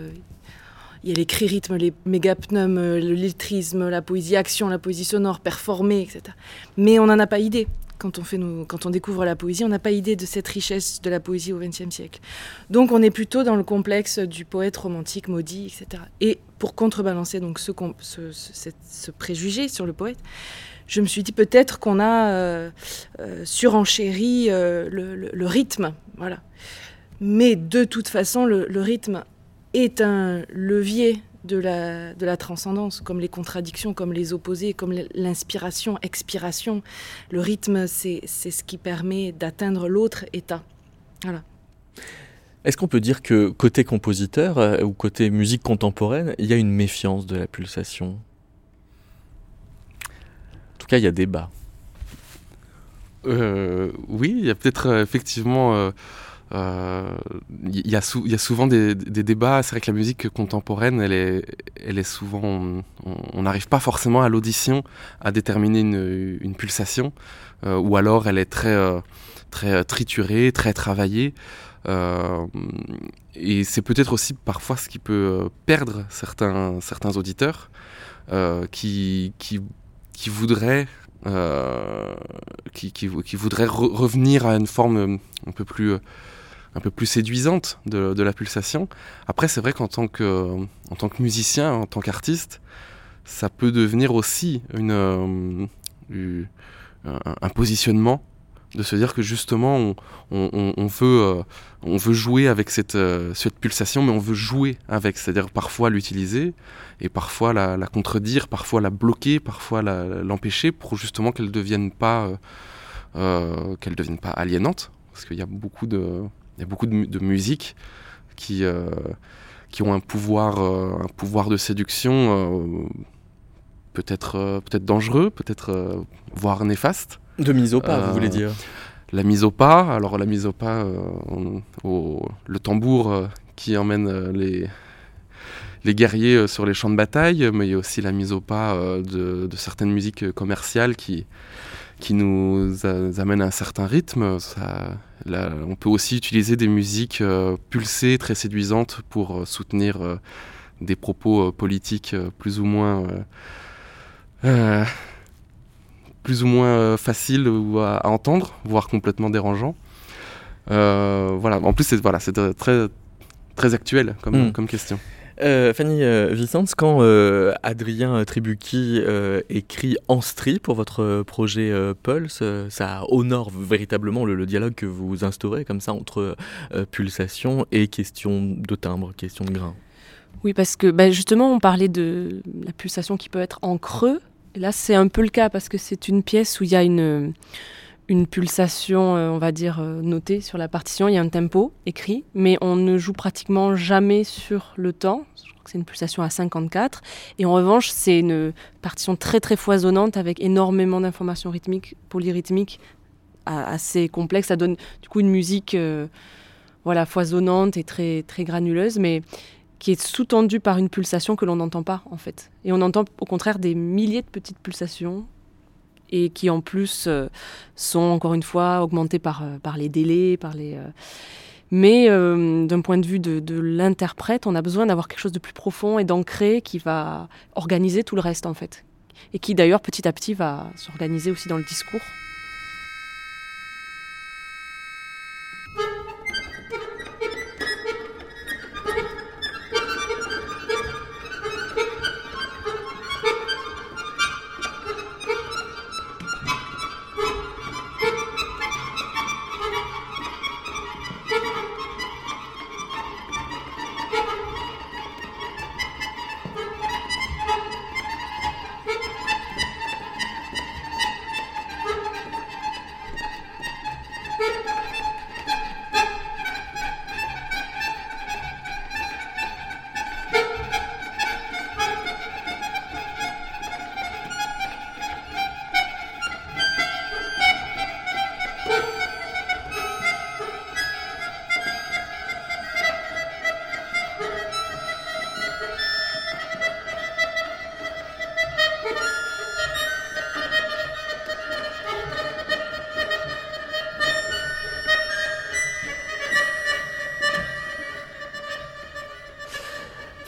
il y a les cris les mégapneums, le lettrisme, la poésie action, la poésie sonore, performée, etc. Mais on n'en a pas idée quand on, fait quand on découvre la poésie, on n'a pas idée de cette richesse de la poésie au XXe siècle. Donc on est plutôt dans le complexe du poète romantique maudit, etc. Et pour contrebalancer donc ce, ce, préjugé sur le poète, je me suis dit peut-être qu'on a euh, euh, surenchéri euh, le, rythme, voilà. Mais de toute façon, le rythme est un levier de la, de la transcendance, comme les contradictions, comme les opposés, comme l'inspiration, expiration. Le rythme, c'est ce qui permet d'atteindre l'autre état. Voilà. Est-ce qu'on peut dire que côté compositeur euh, ou côté musique contemporaine, il y a une méfiance de la pulsation? En tout cas, il y a débat. Euh, oui, il y a peut-être euh, effectivement. Euh, euh, Il y, a il souvent des, débats. C'est vrai que la musique contemporaine, elle est, souvent. on- n'arrive pas forcément à l'audition à déterminer une, pulsation, euh, ou alors elle est très, euh, très triturée, très travaillée. Et c'est peut-être aussi parfois ce qui peut perdre certains, certains auditeurs qui, qui, voudraient qui, qui, revenir à une forme un peu plus, un peu plus séduisante de, la pulsation. Après, c'est vrai qu'en tant que, tant que musicien, en tant qu'artiste, ça peut devenir aussi une, euh, un, positionnement de se dire que justement on, on- veut, euh, on veut jouer avec cette, euh, cette pulsation, mais on veut jouer avec, c'est-à-dire parfois l'utiliser et parfois la, contredire, parfois la bloquer, parfois l'empêcher pour justement qu'elle devienne pas, euh, qu'elle devienne pas aliénante, parce qu'il y a beaucoup de, il y a beaucoup de, de musique qui, euh, qui ont un pouvoir, euh, un pouvoir de séduction euh, peut-être, peut-être dangereux, peut-être voire néfaste. De mise au pas, vous voulez dire? La mise au pas, alors la mise au pas, on- au- le tambour qui emmène les, les guerriers sur les champs de bataille, mais il y a aussi la mise au pas de, de certaines musiques commerciales qui, qui nous a- amènent à un certain rythme. Ça, là, on peut aussi utiliser des musiques euh, pulsées, très séduisantes pour euh, soutenir euh, des propos euh, politiques plus ou moins... plus ou moins faciles ou à, à entendre, voire complètement dérangeants. Voilà. En plus, c'est voilà, très très actuel comme, Mm. comme question. Euh, Fanny euh, Vicente, quand euh, Adrien Tribucchi euh, écrit Anstri pour votre projet Pulse, ça honore véritablement le, dialogue que vous instaurez comme ça entre pulsation et question de timbre, question de grain. Oui, parce que bah, justement, on parlait de la pulsation qui peut être en creux. Là, c'est un peu le cas parce que c'est une pièce où il y a une, une pulsation, euh, on va dire, euh, notée sur la partition. Il y a un tempo écrit, mais on ne joue pratiquement jamais sur le temps. Je crois que c'est une pulsation à 54. Et en revanche, c'est une partition très très foisonnante avec énormément d'informations rythmiques, polyrythmiques, assez complexes. Ça donne du coup une musique euh, voilà, foisonnante et très, très granuleuse, mais qui est sous-tendu par une pulsation que l'on n'entend pas en fait. Et on entend au contraire des milliers de petites pulsations et qui en plus euh, sont encore une fois augmentées par, euh, par les délais, par les... euh, Mais d'un point de vue de, de l'interprète, on a besoin d'avoir quelque chose de plus profond et d'ancré qui va organiser tout le reste en fait. Et qui d'ailleurs petit à petit va s'organiser aussi dans le discours.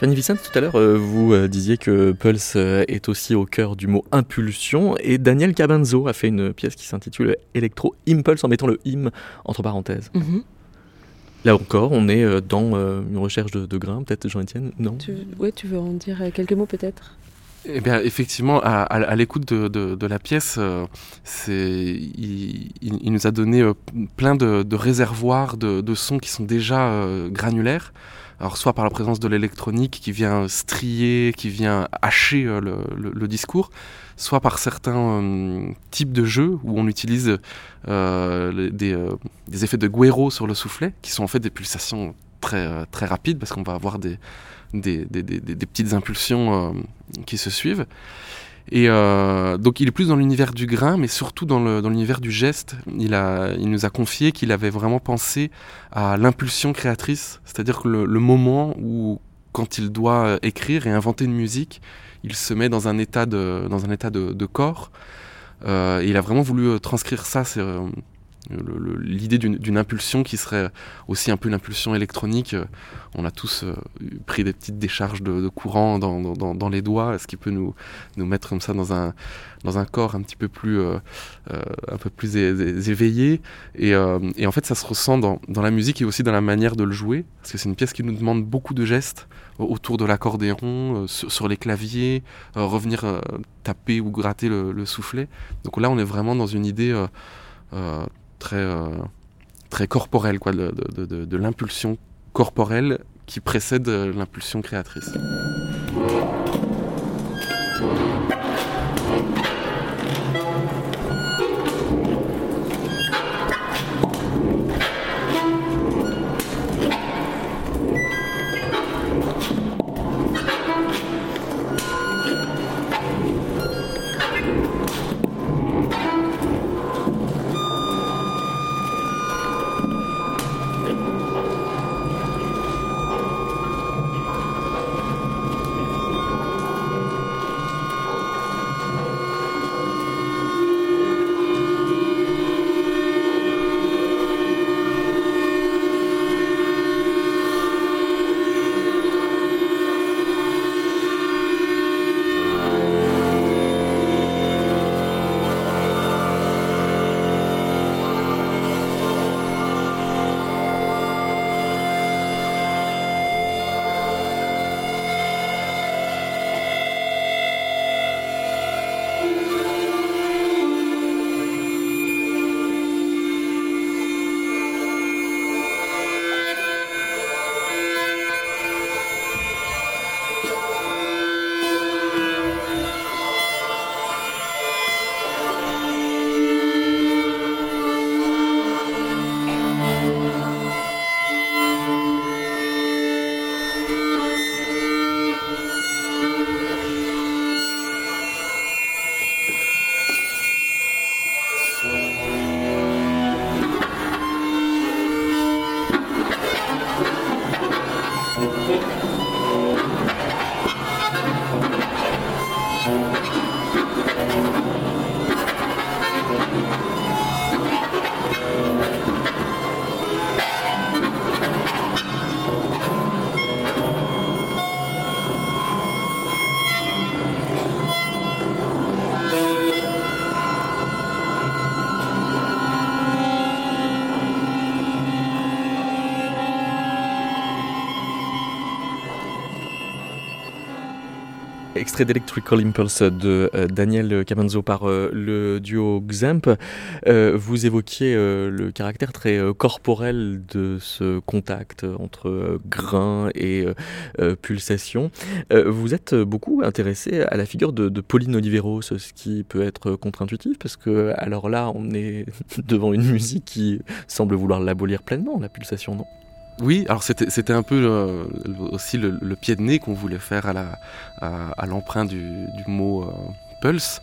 Fanny Vicente, tout à l'heure, euh, vous euh, disiez que Pulse euh, est aussi au cœur du mot impulsion, et Daniel Cabanzo a fait une pièce qui s'intitule Electro Impulse en mettant le im entre parenthèses. Là encore, on est dans une recherche de, de grain, peut-être Jean-Étienne Non? Tu, ouais, tu veux en dire quelques mots peut-être? Eh bien, effectivement, à, à- à l'écoute de, de- de la pièce, euh, c'est, il, il- il nous a donné euh, plein de, de réservoirs de, de sons qui sont déjà euh, granulaires. Alors, soit par la présence de l'électronique qui vient strier, qui vient hacher euh, le, discours, soit par certains euh, types de jeux où on utilise euh, des, euh, effets de guero sur le soufflet, qui sont en fait des pulsations très, très rapide parce qu'on va avoir des, des, petites impulsions qui se suivent. Et donc il est plus dans l'univers du grain, mais surtout dans l'univers du geste. Il, a, il nous a confié qu'il avait vraiment pensé à l'impulsion créatrice, c'est-à-dire que le, le, moment où, quand il doit écrire et inventer une musique, il se met dans un état de, dans un état de, de corps. Euh, il a vraiment voulu transcrire ça. C'est l'idée d'une impulsion qui serait aussi un peu une impulsion électronique. Euh, on a tous euh, pris des petites décharges de, courant dans, dans, les doigts, ce qui peut nous, nous mettre comme ça dans un, dans un corps un petit peu plus, euh, un peu plus éveillé. Et, et, en fait, ça se ressent dans, dans la musique et aussi dans la manière de le jouer, parce que c'est une pièce qui nous demande beaucoup de gestes autour de l'accordéon, sur, les claviers, revenir taper ou gratter le, le, soufflet. Donc là, on est vraiment dans une idée très, euh, très corporelle, quoi, de, l'impulsion corporelle qui précède euh, l'impulsion créatrice. Extrait d'Electrical Impulse de euh, Daniel Camanzo par euh, le duo Xamp. Euh, vous évoquiez le caractère très corporel de ce contact entre grain et pulsation. vous êtes beaucoup intéressé à la figure de, de Pauline Oliveros, ce qui peut être contre-intuitif parce que alors là, on est devant une musique qui semble vouloir l'abolir pleinement, la pulsation, non? Oui, alors c'était un peu euh, aussi le, pied de nez qu'on voulait faire à l'emprunt du, mot euh, pulse.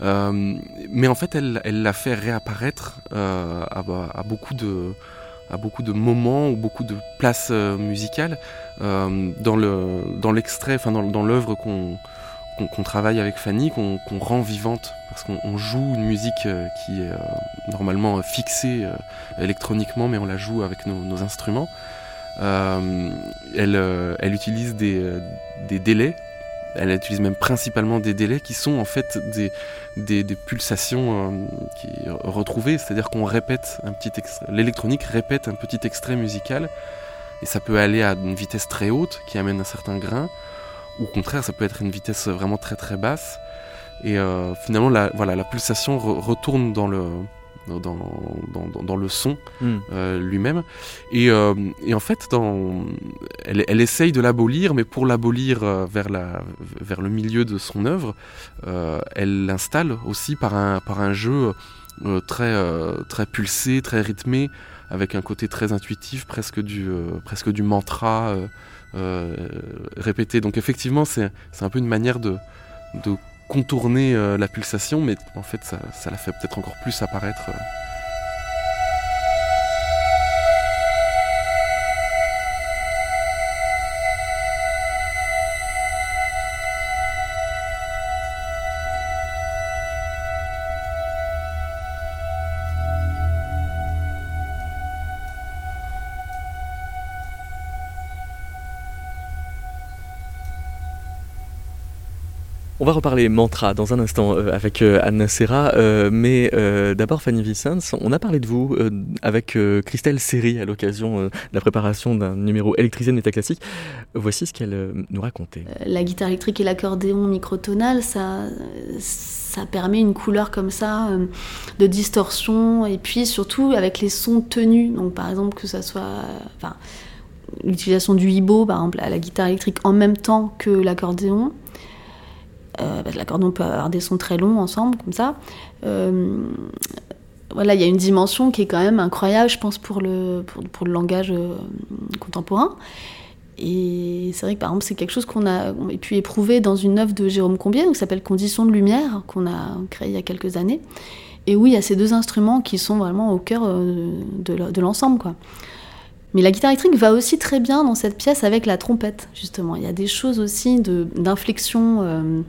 Euh, mais en fait, elle l'a fait réapparaître de, à beaucoup de moments ou beaucoup de places musicales dans l'extrait, enfin dans l'œuvre qu'on qu'on travaille avec Fanny, qu'on rend vivante, parce qu'on joue une musique euh, qui est euh, normalement fixée euh, électroniquement, mais on la joue avec nos, instruments. Elle, utilise des, délais, elle utilise même principalement des délais qui sont en fait des, pulsations qui retrouvées, c'est-à-dire qu'on répète un petit l'électronique répète un petit extrait musical, et ça peut aller à une vitesse très haute qui amène un certain grain, ou au contraire ça peut être une vitesse vraiment très très basse et euh, finalement la, voilà, la pulsation retourne dans le, dans, dans, dans, le son hmm. euh, lui-même. Et, euh, et, en fait, dans, elle, elle essaye de l'abolir, mais pour l'abolir vers, la, vers le milieu de son œuvre, elle l'installe aussi par un, par un jeu très, très pulsé, très rythmé, avec un côté très intuitif, presque du, presque du mantra répété. Donc effectivement, c'est un peu une manière de, contourner la pulsation, mais en fait, ça, ça la fait peut-être encore plus apparaître. On va reparler mantra dans un instant euh, avec euh, Anna Serra, euh, mais d'abord Fanny Vicens, on a parlé de vous avec Christelle Serry à l'occasion de la préparation d'un numéro électrisé de méta classique. Voici ce qu'elle nous racontait. La guitare électrique et l'accordéon microtonal, ça, ça permet une couleur comme ça de distorsion et puis surtout avec les sons tenus. Donc par exemple que ça soit, l'utilisation du hibo par exemple à la guitare électrique en même temps que l'accordéon euh, L'accordéon peut avoir des sons très longs ensemble, comme ça. Euh, voilà, il y a une dimension qui est quand même incroyable, je pense, pour le, pour, le langage euh, contemporain. Et c'est vrai que par exemple, c'est quelque chose qu'on a, pu éprouver dans une œuvre de Jérôme Combier, qui s'appelle Conditions de lumière, qu'on a créée il y a quelques années. Et oui, il y a ces deux instruments qui sont vraiment au cœur de l'ensemble, quoi. Mais la guitare électrique va aussi très bien dans cette pièce avec la trompette, justement. Il y a des choses aussi d'inflexion. Euh,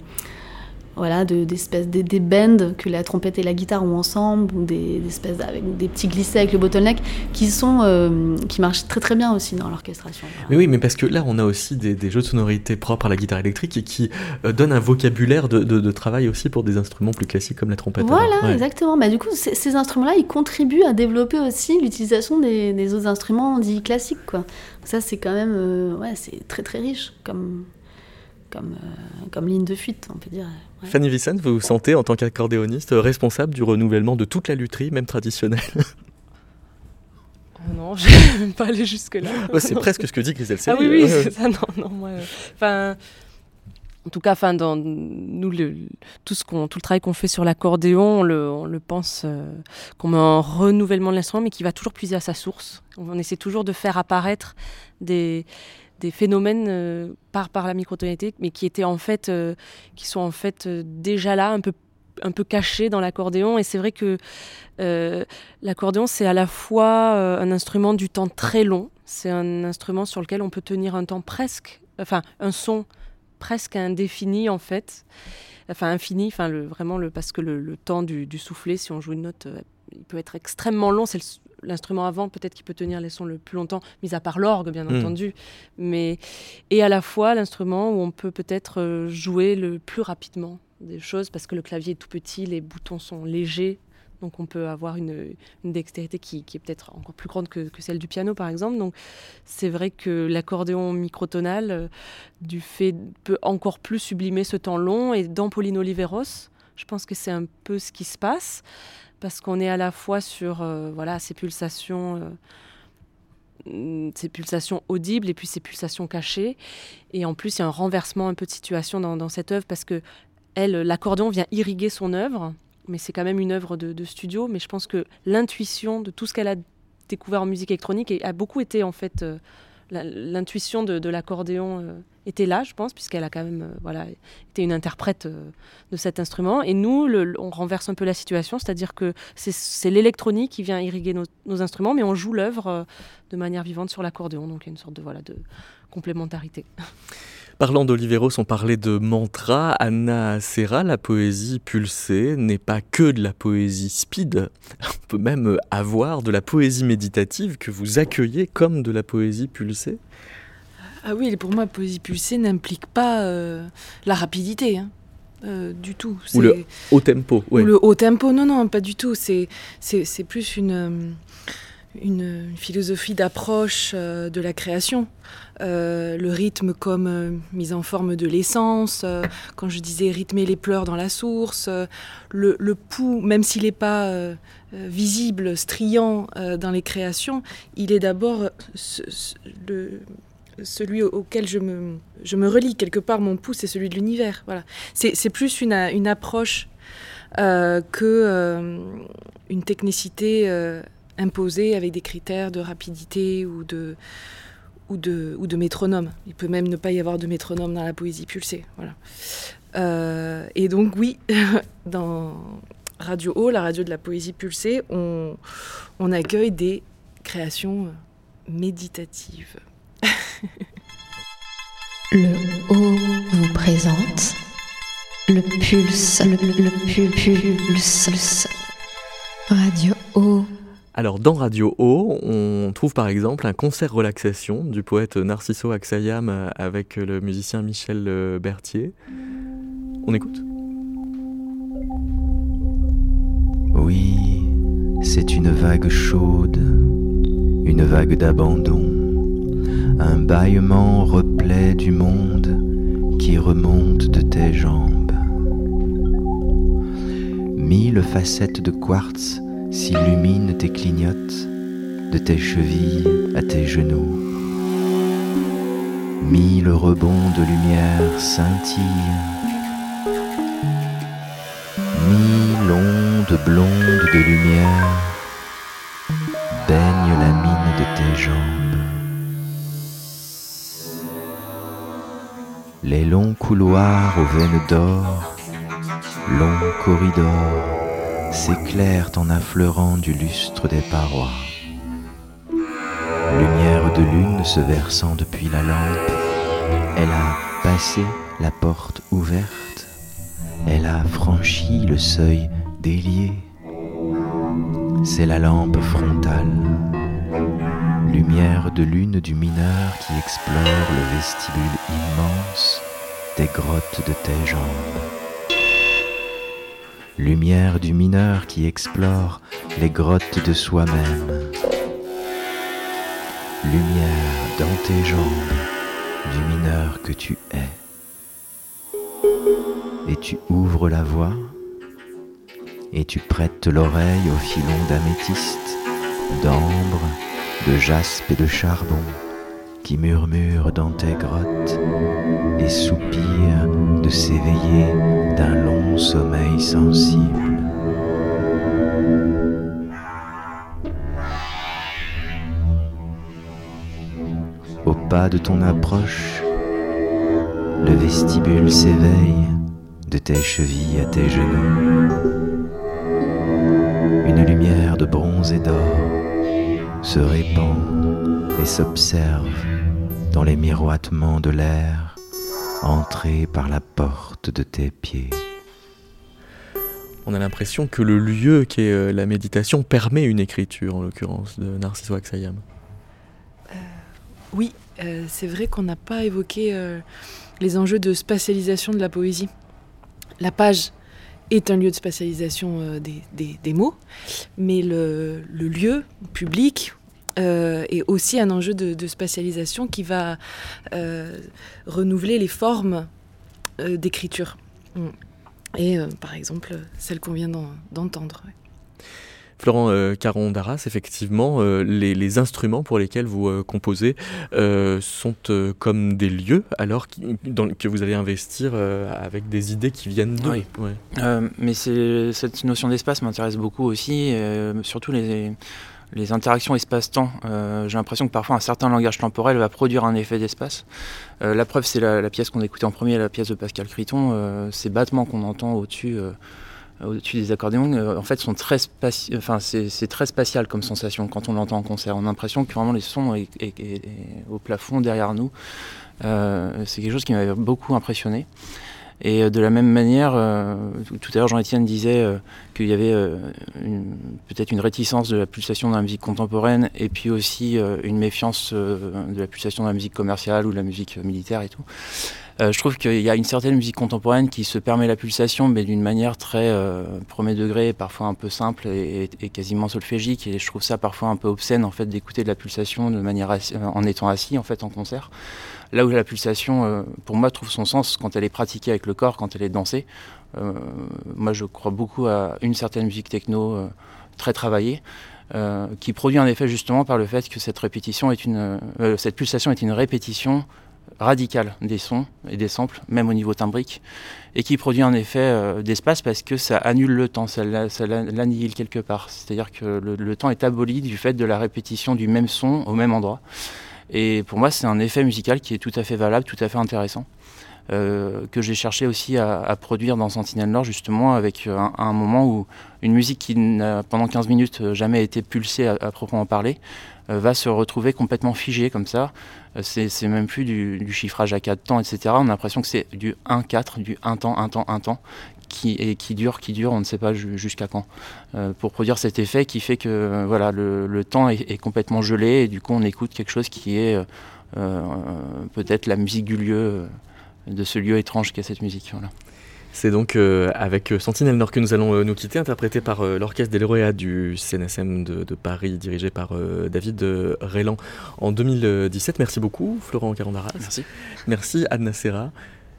voilà, de, d'espèces des, des bends que la trompette et la guitare ont ensemble, ou des, espèces avec des petits glissés avec le bottleneck, qui sont euh, qui marchent très très bien aussi dans l'orchestration. Mais oui, mais parce que là, on a aussi des, jeux de sonorité propres à la guitare électrique et qui euh, donnent un vocabulaire de, de, travail aussi pour des instruments plus classiques comme la trompette. Voilà, exactement. Bah, du coup, ces instruments-là, ils contribuent à développer aussi l'utilisation des, des, autres instruments dits classiques. Quoi. Ça, c'est quand même, euh, ouais, c'est très très riche comme comme, comme ligne de fuite, on peut dire. Fanny Vicente, vous vous sentez en tant qu'accordéoniste responsable du renouvellement de toute la lutherie, même traditionnelle oh Non, je vais même pas aller jusque-là. c'est presque ce que dit Grisel Ah oui, oui, c'est ça, non, non, moi. Euh. En tout cas, enfin, dans nous, le, tout, ce qu'on, tout le travail qu'on fait sur l'accordéon, on le, on le pense euh, comme un renouvellement de l'instrument, mais qui va toujours puiser à sa source. On essaie toujours de faire apparaître des, des phénomènes euh, par, la microtonalité, mais qui étaient en fait, euh, qui sont en fait euh, déjà là, un peu un peu cachés dans l'accordéon. Et c'est vrai que l'accordéon, c'est à la fois un instrument du temps très long. C'est un instrument sur lequel on peut tenir un temps presque, enfin un son presque indéfini en fait, enfin infini, enfin vraiment parce que le, temps du, soufflet, si on joue une note, il peut être extrêmement long. C'est l'instrument avant, peut-être qu'il peut tenir les sons le plus longtemps, mis à part l'orgue, bien hmm. entendu. Mais, et à la fois l'instrument où on peut peut-être euh, jouer le plus rapidement des choses, parce que le clavier est tout petit, les boutons sont légers, donc on peut avoir une, dextérité qui, est peut-être encore plus grande que, celle du piano, par exemple. Donc c'est vrai que l'accordéon microtonal, euh, du fait, peut encore plus sublimer ce temps long. Et dans Pauline Oliveros, je pense que c'est un peu ce qui se passe parce qu'on est à la fois sur euh, voilà, ces pulsations. Euh, pulsations audibles et puis ces pulsations cachées. Et en plus, il y a un renversement un peu de situation dans, cette œuvre parce que elle, l'accordéon vient irriguer son œuvre, mais c'est quand même une œuvre de, studio. Mais je pense que l'intuition de tout ce qu'elle a découvert en musique électronique a beaucoup été en fait euh, l'intuition de, l'accordéon euh, était là, je pense, puisqu'elle a quand même euh, voilà, été une interprète euh, de cet instrument. Et nous, on renverse un peu la situation, c'est-à-dire que c'est l'électronique qui vient irriguer nos, instruments, mais on joue l'œuvre de manière vivante sur l'accordéon. Donc il y a une sorte de, voilà, de complémentarité. Parlant d'Oliveros, on parlait de mantra. Anna Serra, la poésie pulsée n'est pas que de la poésie speed. On peut même avoir de la poésie méditative que vous accueillez comme de la poésie pulsée. Ah oui, pour moi, poésie pulsée n'implique pas euh, la rapidité. Hein. Euh, du tout. Ou le haut tempo. Ou le haut tempo, non, non, pas du tout. C'est plus une, euh, une, philosophie d'approche euh, de la création. Euh, le rythme comme mise en forme de l'essence, quand je disais rythmer les pleurs dans la source, le, le, pouls, même s'il n'est pas visible, striant dans les créations, il est d'abord celui auquel je me, je relie quelque part, mon pouls, c'est celui de l'univers. Voilà. C'est plus une, une approche que une technicité imposée avec des critères de rapidité ou de métronome. Il peut même ne pas y avoir de métronome dans la poésie pulsée. Voilà. et donc oui, dans Radio O, la radio de la poésie pulsée, on accueille des créations méditatives. le O vous présente le pulse, le, le, pulse, Radio O. Alors dans Radio O, on trouve par exemple un concert relaxation du poète Narciso Axayam avec le musicien Michel Berthier. On écoute Oui, c'est une vague chaude, une vague d'abandon, un bâillement replet du monde qui remonte de tes jambes. Mille facettes de quartz s'illuminent et clignotent de tes chevilles à tes genoux. Mille rebonds de lumière scintillent. Mille ondes blondes de lumière baignent la mine de tes jambes. Les longs couloirs aux veines d'or, longs corridors, s'éclairent en affleurant du lustre des parois. Lumière de lune se versant depuis la lampe, elle a passé la porte ouverte, elle a franchi le seuil délié. C'est la lampe frontale, lumière de lune du mineur qui explore le vestibule immense des grottes de tes jambes lumière du mineur qui explore les grottes de soi-même, lumière dans tes jambes du mineur que tu es. Et tu ouvres la voie et tu prêtes l'oreille au filon d'améthyste, d'ambre, de jaspe et de charbon qui murmure dans tes grottes et soupire de s'éveiller d'un long sommeil sensible. Au pas de ton approche, le vestibule s'éveille de tes chevilles à tes genoux. Se répand et s'observe dans les miroitements de l'air, entré par la porte de tes pieds. On a l'impression que le lieu qui est euh, la méditation permet une écriture, en l'occurrence, de Narciso Aksayam. Euh, oui, euh, c'est vrai qu'on n'a pas évoqué les enjeux de spatialisation de la poésie. La page est un lieu de spatialisation des, mots, mais le, le lieu public euh, et aussi un enjeu de, spatialisation qui va euh, renouveler les formes euh, d'écriture. Mm. Et par exemple, celle qu'on vient d'entendre. Florent Caron d'Arras, effectivement, les, instruments pour lesquels vous composez sont comme des lieux, alors que vous allez investir avec des idées qui viennent d'eux. Oui. mais cette notion d'espace m'intéresse beaucoup aussi, surtout les les interactions espace-temps, euh, j'ai l'impression que parfois un certain langage temporel va produire un effet d'espace. Euh, la preuve, c'est la, pièce qu'on écoutait en premier, la pièce de Pascal Criton. Euh, ces battements qu'on entend au-dessus au-dessus des accordéons, en fait, sont très enfin, c'est très spatial comme sensation quand on l'entend en concert. On a l'impression que vraiment les sons est, au plafond derrière nous. c'est quelque chose qui m'avait beaucoup impressionné. Et euh, de la même manière, euh, tout à l'heure Jean-Étienne disait euh, qu'il y avait peut-être une réticence de la pulsation dans la musique contemporaine et puis aussi une méfiance de la pulsation dans la musique commerciale ou de la musique militaire et tout. Je trouve qu'il y a une certaine musique contemporaine qui se permet la pulsation, mais d'une manière très premier degré, parfois un peu simple et, quasiment solfégique. Et je trouve ça parfois un peu obscène en fait d'écouter de la pulsation de manière en étant assis en fait en concert. Là où la pulsation, euh, pour moi, trouve son sens quand elle est pratiquée avec le corps, quand elle est dansée. Euh, moi, je crois beaucoup à une certaine musique techno euh, très travaillée. qui produit un effet justement par le fait que cette répétition est une, cette pulsation est une répétition radical des sons et des samples, même au niveau timbrique, et qui produit un effet euh, d'espace parce que ça annule le temps, ça l'annihile quelque part. C'est-à-dire que le, temps est aboli du fait de la répétition du même son au même endroit. Et pour moi, c'est un effet musical qui est tout à fait valable, tout à fait intéressant. Euh, que j'ai cherché aussi à, produire dans Sentinel Nord, justement, avec un, un, moment où une musique qui n'a pendant 15 minutes jamais été pulsée à proprement parler, euh, va se retrouver complètement figé comme ça. Euh, c'est même plus du, chiffrage à 4 temps, etc. On a l'impression que c'est du 1-4, du 1 temps, 1 temps, 1 temps, qui, et qui dure, qui dure, on ne sait pas jusqu'à quand. Euh, pour produire cet effet qui fait que voilà, le, temps est, complètement gelé et du coup on écoute quelque chose qui est peut-être la musique du lieu, de ce lieu étrange qu'est cette musique. Voilà. C'est donc euh, avec euh, Sentinelle Nord que nous allons euh, nous quitter, interprété par l'Orchestre des lauréats du CNSM de, Paris, dirigé par David Rélan en 2017. Merci beaucoup, Florent Carandaras. Merci. Merci, Adna Serra.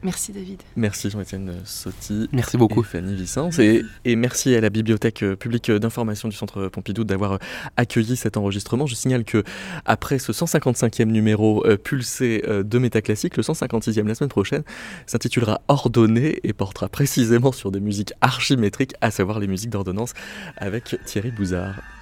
Merci David. Merci Jean-Étienne Sotti. Merci beaucoup. Fanny Vicence. Et, merci à la Bibliothèque publique d'information du Centre Pompidou d'avoir accueilli cet enregistrement. Je signale que après ce 155e numéro euh, pulsé euh, de Métaclassique, le 156e la semaine prochaine s'intitulera Ordonné et portera précisément sur des musiques archimétriques, à savoir les musiques d'ordonnance avec Thierry Bouzard.